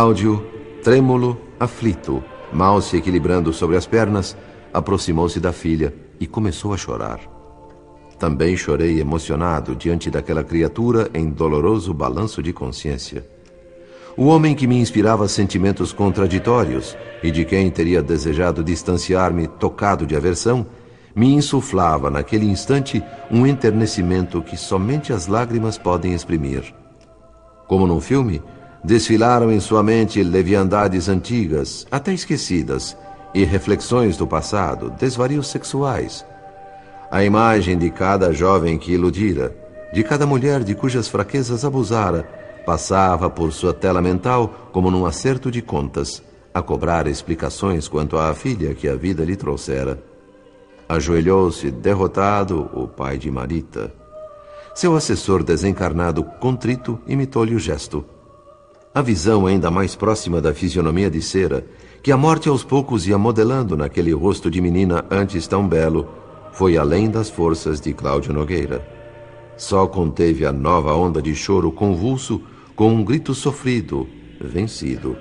Cláudio, trêmulo, aflito, mal se equilibrando sobre as pernas, aproximou-se da filha e começou a chorar. Também chorei emocionado diante daquela criatura em doloroso balanço de consciência. O homem que me inspirava sentimentos contraditórios e de quem teria desejado distanciar-me tocado de aversão, me insuflava naquele instante um enternecimento que somente as lágrimas podem exprimir. Como num filme, desfilaram em sua mente leviandades antigas, até esquecidas, e reflexões do passado, desvarios sexuais. A imagem de cada jovem que iludira, de cada mulher de cujas fraquezas abusara, passava por sua tela mental como num acerto de contas, a cobrar explicações quanto à filha que a vida lhe trouxera. Ajoelhou-se, derrotado, o pai de Marita. Seu assessor desencarnado, contrito, imitou-lhe o gesto. A visão ainda mais próxima da fisionomia de cera, que a morte aos poucos ia modelando naquele rosto de menina antes tão belo, foi além das forças de Cláudio Nogueira. Só conteve a nova onda de choro convulso com um grito sofrido, vencido.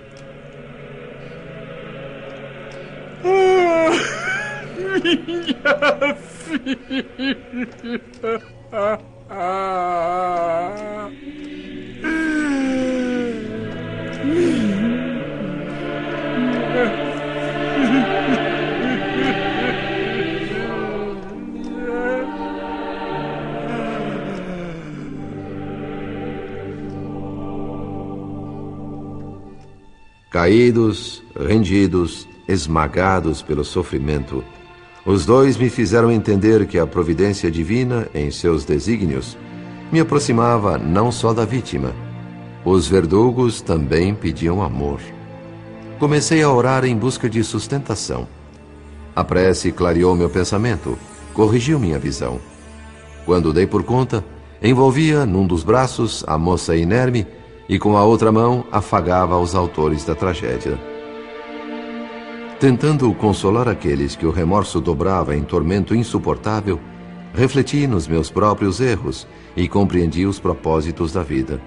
Minha filha. Caídos, rendidos, esmagados pelo sofrimento, os dois me fizeram entender que a providência divina, em seus desígnios, me aproximava não só da vítima. Os verdugos também pediam amor. Comecei a orar em busca de sustentação. A prece clareou meu pensamento, corrigiu minha visão. Quando dei por conta, envolvia num dos braços a moça inerme e com a outra mão afagava os autores da tragédia. Tentando consolar aqueles que o remorso dobrava em tormento insuportável, refleti nos meus próprios erros e compreendi os propósitos da vida.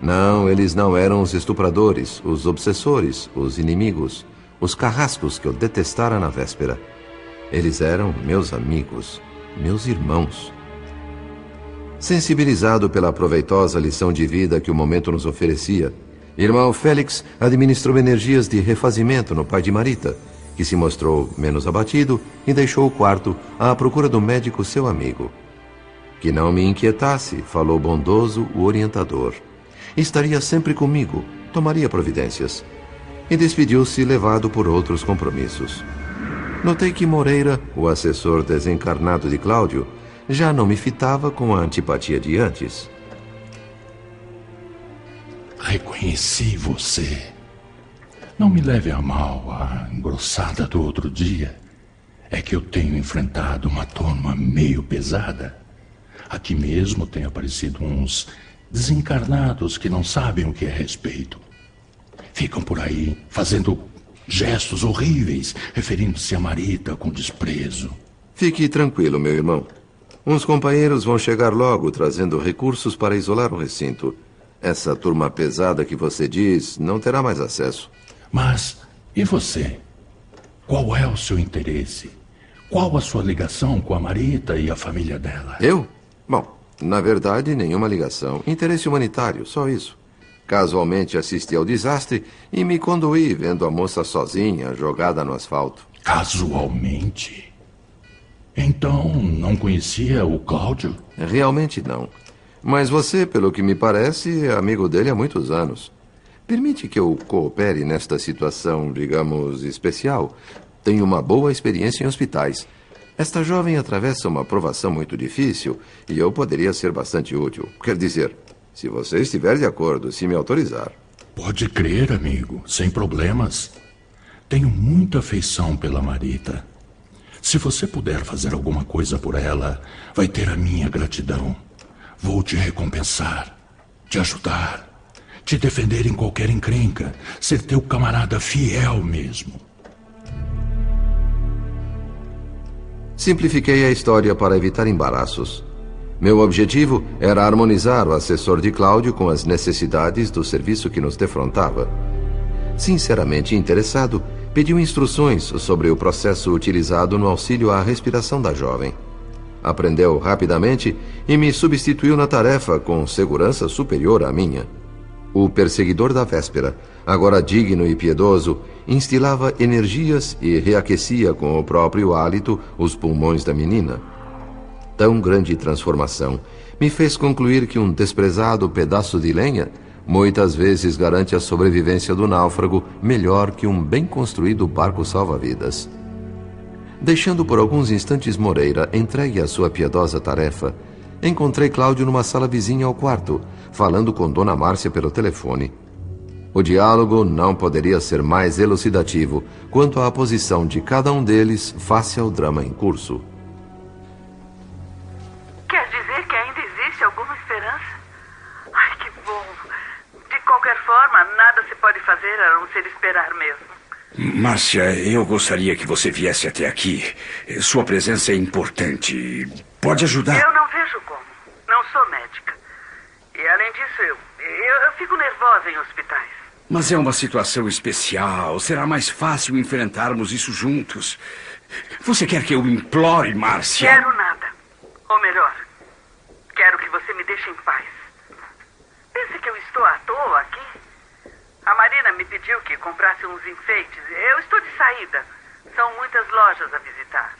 Não, eles não eram os estupradores, os obsessores, os inimigos, os carrascos que eu detestara na véspera. Eles eram meus amigos, meus irmãos. Sensibilizado pela proveitosa lição de vida que o momento nos oferecia, irmão Félix administrou energias de refazimento no pai de Marita, que se mostrou menos abatido e deixou o quarto à procura do médico seu amigo. Que não me inquietasse, falou bondoso o orientador. Estaria sempre comigo, tomaria providências. E despediu-se levado por outros compromissos. Notei que Moreira, o assessor desencarnado de Cláudio, já não me fitava com a antipatia de antes. Reconheci você. Não me leve a mal a engrossada do outro dia. É que eu tenho enfrentado uma turma meio pesada. Aqui mesmo tem aparecido uns desencarnados que não sabem o que é respeito. Ficam por aí fazendo gestos horríveis, referindo-se a Marita com desprezo. Fique tranquilo, meu irmão. Uns companheiros vão chegar logo trazendo recursos para isolar o recinto. Essa turma pesada que você diz não terá mais acesso. Mas e você? Qual é o seu interesse? Qual a sua ligação com a Marita e a família dela? Eu? Bom, na verdade, nenhuma ligação. Interesse humanitário, só isso. Casualmente assisti ao desastre e me conduí vendo a moça sozinha, jogada no asfalto. Casualmente? Então, não conhecia o Cláudio? Realmente não. Mas você, pelo que me parece, é amigo dele há muitos anos. Permite que eu coopere nesta situação, digamos, especial. Tenho uma boa experiência em hospitais. Esta jovem atravessa uma provação muito difícil e eu poderia ser bastante útil. Quer dizer, se você estiver de acordo, se me autorizar. Pode crer, amigo, sem problemas. Tenho muita afeição pela Marita. Se você puder fazer alguma coisa por ela, vai ter a minha gratidão. Vou te recompensar, te ajudar, te defender em qualquer encrenca, ser teu camarada fiel mesmo. Simplifiquei a história para evitar embaraços. Meu objetivo era harmonizar o assessor de Cláudio com as necessidades do serviço que nos defrontava Sinceramente interessado, pediu instruções sobre o processo utilizado no auxílio à respiração da jovem. Aprendeu rapidamente e me substituiu na tarefa com segurança superior à minha. O perseguidor da véspera, agora digno e piedoso, instilava energias e reaquecia com o próprio hálito os pulmões da menina. Tão grande transformação me fez concluir que um desprezado pedaço de lenha muitas vezes garante a sobrevivência do náufrago melhor que um bem construído barco salva-vidas. Deixando por alguns instantes Moreira entregue à sua piedosa tarefa, encontrei Cláudio numa sala vizinha ao quarto, falando com Dona Márcia pelo telefone. O diálogo não poderia ser mais elucidativo quanto à posição de cada um deles face ao drama em curso. Quer dizer que ainda existe alguma esperança? Ai, que bom. De qualquer forma, nada se pode fazer a não ser esperar mesmo. Márcia, eu gostaria que você viesse até aqui. Sua presença é importante. Pode ajudar. Eu não vejo como. Não sou médica. E além disso, eu, eu, eu fico nervosa em hospitais. Mas é uma situação especial. Será mais fácil enfrentarmos isso juntos. Você quer que eu implore, Márcia? Quero nada. Ou melhor, quero que você me deixe em paz. Pense que eu estou à toa aqui? A Marina me pediu que comprasse uns enfeites. Eu estou de saída. São muitas lojas a visitar.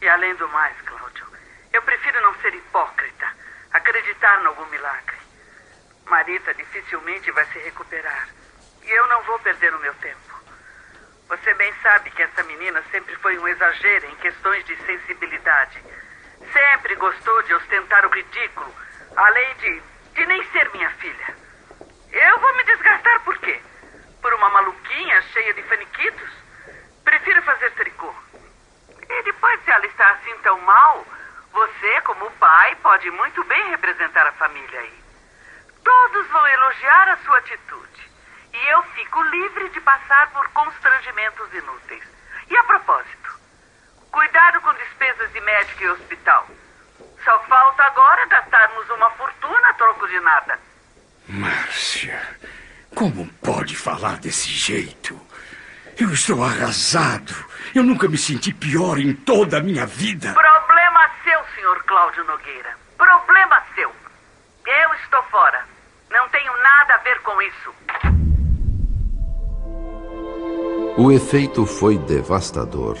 E além do mais, Cláudio, eu prefiro não ser hipócrita, acreditar em algum milagre. Marita dificilmente vai se recuperar. E eu não vou perder o meu tempo. Você bem sabe que essa menina sempre foi um exagero em questões de sensibilidade. Sempre gostou de ostentar o ridículo, além de, de nem ser minha filha. Eu vou me desgastar por quê? Por uma maluquinha cheia de faniquitos? Prefiro fazer tricô. E depois, se ela está assim tão mal, você, como pai, pode muito bem representar a família aí. Todos vão elogiar a sua atitude. E eu fico livre de passar por constrangimentos inúteis. E a propósito, cuidado com despesas de médico e hospital. Só falta agora gastarmos uma fortuna a troco de nada. Márcia, como pode falar desse jeito? Eu estou arrasado. Eu nunca me senti pior em toda a minha vida. Problema seu, senhor Cláudio Nogueira. Problema seu. Eu estou fora. Não tenho nada a ver com isso. O efeito foi devastador.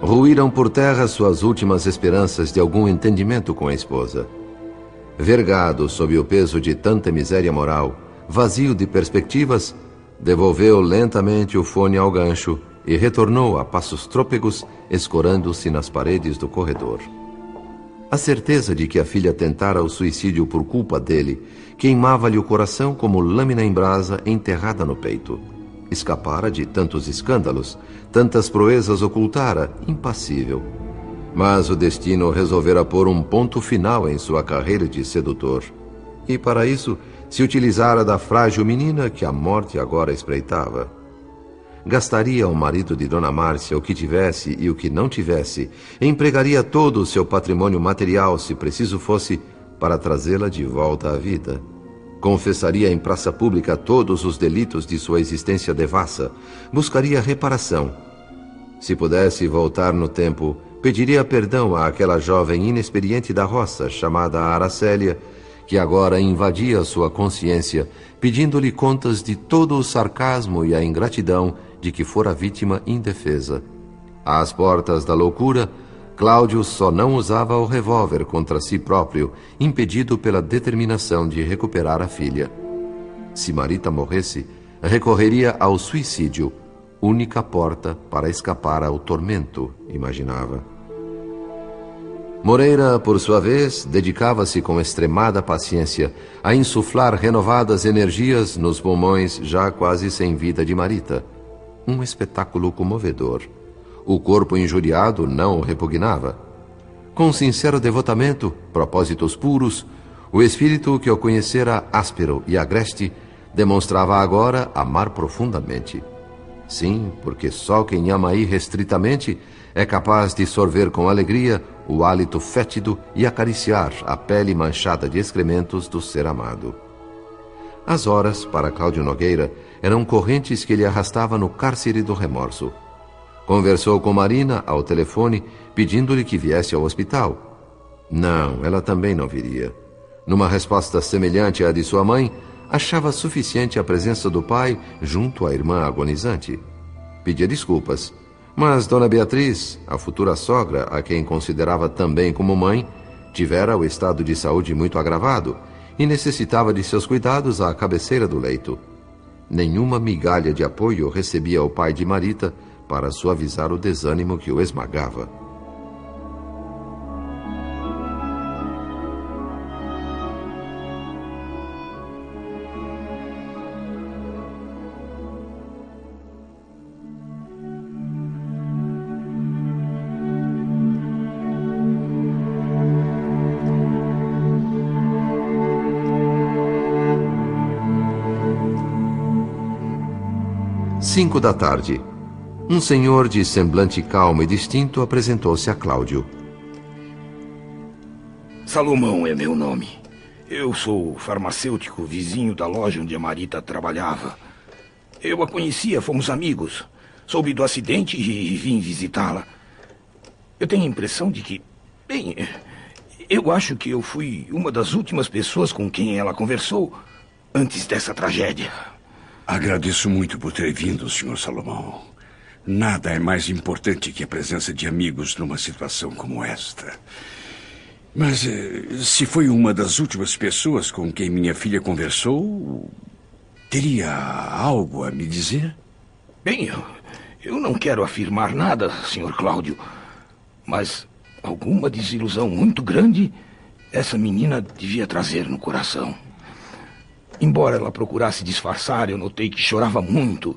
Ruíram por terra suas últimas esperanças de algum entendimento com a esposa. Vergado sob o peso de tanta miséria moral, vazio de perspectivas, devolveu lentamente o fone ao gancho e retornou a passos trôpegos, escorando-se nas paredes do corredor. A certeza de que a filha tentara o suicídio por culpa dele queimava-lhe o coração como lâmina em brasa enterrada no peito. Escapara de tantos escândalos, tantas proezas ocultara, impassível. Mas o destino resolvera pôr um ponto final em sua carreira de sedutor. E para isso se utilizara da frágil menina que a morte agora espreitava. Gastaria o marido de Dona Márcia o que tivesse e o que não tivesse, empregaria todo o seu patrimônio material, se preciso fosse, para trazê-la de volta à vida. Confessaria em praça pública todos os delitos de sua existência devassa, buscaria reparação. Se pudesse voltar no tempo, pediria perdão àquela jovem inexperiente da roça, chamada Aracélia, que agora invadia sua consciência, pedindo-lhe contas de todo o sarcasmo e a ingratidão de que fora vítima indefesa. Às portas da loucura, Cláudio só não usava o revólver contra si próprio, impedido pela determinação de recuperar a filha. Se Marita morresse, recorreria ao suicídio, única porta para escapar ao tormento, imaginava. Moreira, por sua vez, dedicava-se com extremada paciência a insuflar renovadas energias nos pulmões já quase sem vida de Marita. Um espetáculo comovedor. O corpo injuriado não o repugnava. Com sincero devotamento, propósitos puros, o espírito que o conhecera áspero e agreste demonstrava agora amar profundamente. Sim, porque só quem ama irrestritamente é capaz de sorver com alegria o hálito fétido e acariciar a pele manchada de excrementos do ser amado. As horas, para Cláudio Nogueira, eram correntes que ele arrastava no cárcere do remorso. Conversou com Marina ao telefone, pedindo-lhe que viesse ao hospital. Não, ela também não viria. Numa resposta semelhante à de sua mãe, achava suficiente a presença do pai junto à irmã agonizante. Pedia desculpas, mas Dona Beatriz, a futura sogra, a quem considerava também como mãe, tivera o estado de saúde muito agravado e necessitava de seus cuidados à cabeceira do leito. Nenhuma migalha de apoio recebia o pai de Marita para suavizar o desânimo que o esmagava. Cinco da tarde. Um senhor de semblante calmo e distinto apresentou-se a Cláudio. Salomão é meu nome. Eu sou farmacêutico vizinho da loja onde a Marita trabalhava. Eu a conhecia, fomos amigos. Soube do acidente e vim visitá-la. Eu tenho a impressão de que. Bem, eu acho que eu fui uma das últimas pessoas com quem ela conversou antes dessa tragédia. Agradeço muito por ter vindo, Sr. Salomão. Nada é mais importante que a presença de amigos numa situação como esta. Mas eh, se foi uma das últimas pessoas com quem minha filha conversou, teria algo a me dizer? Bem, eu, eu não quero afirmar nada, Sr. Cláudio, mas alguma desilusão muito grande essa menina devia trazer no coração. Embora ela procurasse disfarçar, eu notei que chorava muito.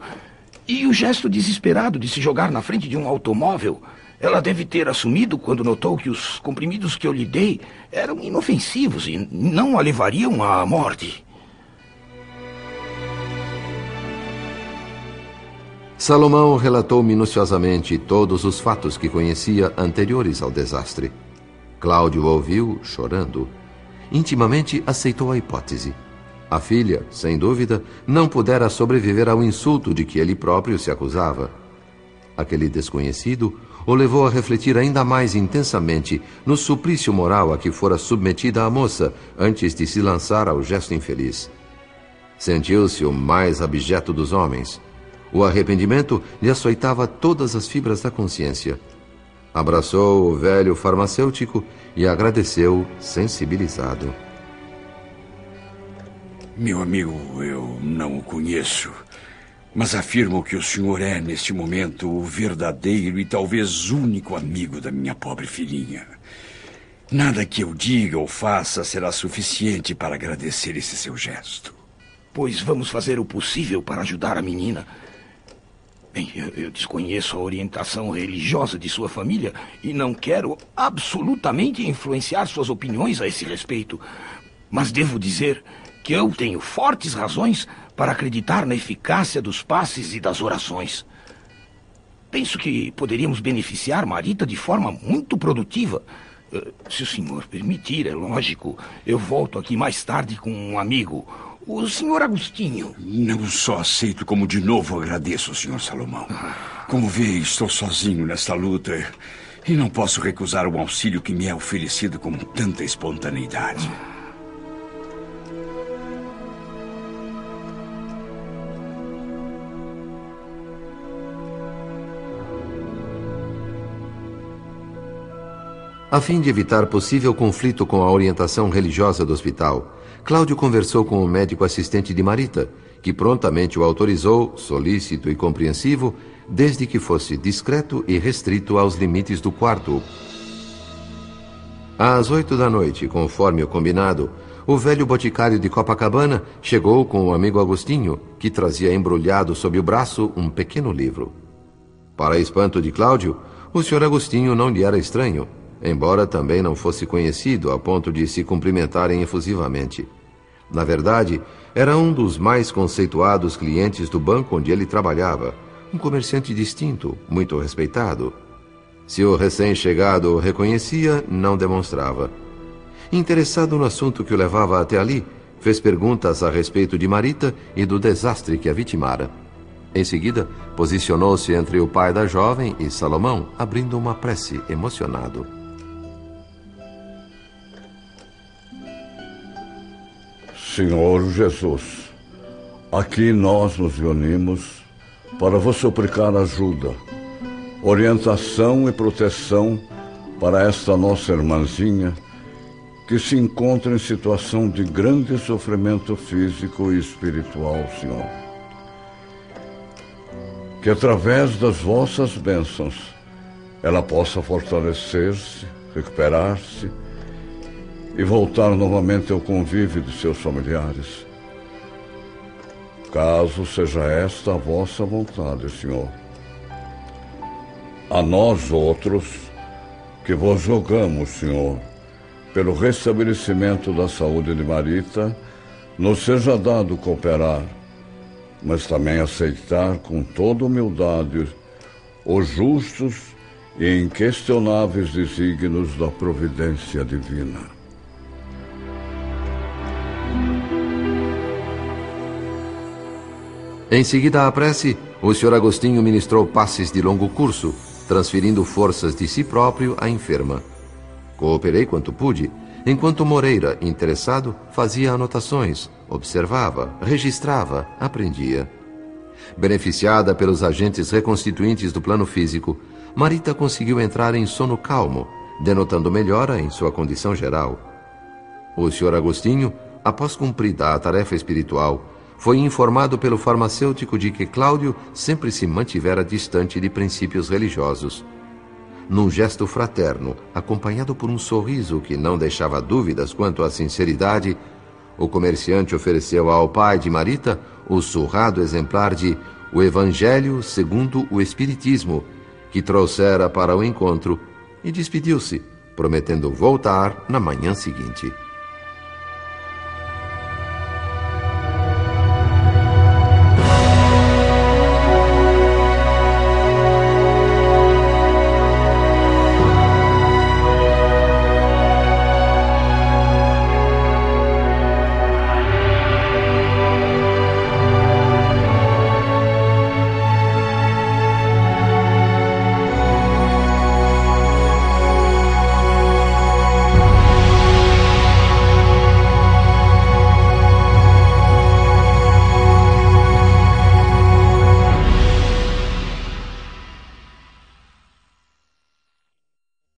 E o gesto desesperado de se jogar na frente de um automóvel, ela deve ter assumido quando notou que os comprimidos que eu lhe dei eram inofensivos e não a levariam à morte. Salomão relatou minuciosamente todos os fatos que conhecia anteriores ao desastre. Cláudio ouviu, chorando. Intimamente aceitou a hipótese. A filha, sem dúvida, não pudera sobreviver ao insulto de que ele próprio se acusava. Aquele desconhecido o levou a refletir ainda mais intensamente no suplício moral a que fora submetida a moça antes de se lançar ao gesto infeliz. Sentiu-se o mais abjeto dos homens. O arrependimento lhe açoitava todas as fibras da consciência. Abraçou o velho farmacêutico e agradeceu, sensibilizado. Meu amigo, eu não o conheço. Mas afirmo que o senhor é, neste momento, o verdadeiro e talvez único amigo da minha pobre filhinha. Nada que eu diga ou faça será suficiente para agradecer esse seu gesto. Pois vamos fazer o possível para ajudar a menina. Bem, eu, eu desconheço a orientação religiosa de sua família e não quero absolutamente influenciar suas opiniões a esse respeito. Mas devo dizer que eu tenho fortes razões para acreditar na eficácia dos passes e das orações. Penso que poderíamos beneficiar Marita de forma muito produtiva. Eh, se o senhor permitir, é lógico, eu volto aqui mais tarde com um amigo, o senhor Agostinho. Não só aceito, como de novo agradeço, senhor Salomão. Como vê, estou sozinho nesta luta e não posso recusar o auxílio que me é oferecido com tanta espontaneidade. A fim de evitar possível conflito com a orientação religiosa do hospital, Cláudio conversou com o médico assistente de Marita, que prontamente o autorizou, solícito e compreensivo, desde que fosse discreto e restrito aos limites do quarto. Às oito da noite, conforme o combinado, o velho boticário de Copacabana chegou com o amigo Agostinho, que trazia embrulhado sob o braço um pequeno livro. Para espanto de Cláudio, o senhor Agostinho não lhe era estranho embora também não fosse conhecido a ponto de se cumprimentarem efusivamente. Na verdade, era um dos mais conceituados clientes do banco onde ele trabalhava, um comerciante distinto, muito respeitado. Se o recém-chegado o reconhecia, não demonstrava. Interessado no assunto que o levava até ali, Fez perguntas a respeito de Marita e do desastre que a vitimara. Em seguida, posicionou-se entre o pai da jovem e Salomão, abrindo uma prece emocionado. Senhor Jesus, aqui nós nos reunimos para vos suplicar ajuda, orientação e proteção para esta nossa irmãzinha que se encontra em situação de grande sofrimento físico e espiritual, Senhor. Que através das vossas bênçãos ela possa fortalecer-se, recuperar-se e voltar novamente ao convívio de seus familiares. Caso seja esta a vossa vontade, Senhor. A nós outros, que vos rogamos, Senhor, pelo restabelecimento da saúde de Marita, nos seja dado cooperar, mas também aceitar com toda humildade os justos e inquestionáveis desígnios da providência divina. Em seguida à prece, o Sr. Agostinho ministrou passes de longo curso, transferindo forças de si próprio à enferma. Cooperei quanto pude, enquanto Moreira, interessado, fazia anotações, observava, registrava, aprendia. Beneficiada pelos agentes reconstituintes do plano físico, Marita conseguiu entrar em sono calmo, denotando melhora em sua condição geral. O Sr. Agostinho, após cumprida a tarefa espiritual, foi informado pelo farmacêutico de que Cláudio sempre se mantivera distante de princípios religiosos. Num gesto fraterno, acompanhado por um sorriso que não deixava dúvidas quanto à sinceridade, o comerciante ofereceu ao pai de Marita o surrado exemplar de O Evangelho segundo o Espiritismo, que trouxera para o encontro, e despediu-se, prometendo voltar na manhã seguinte.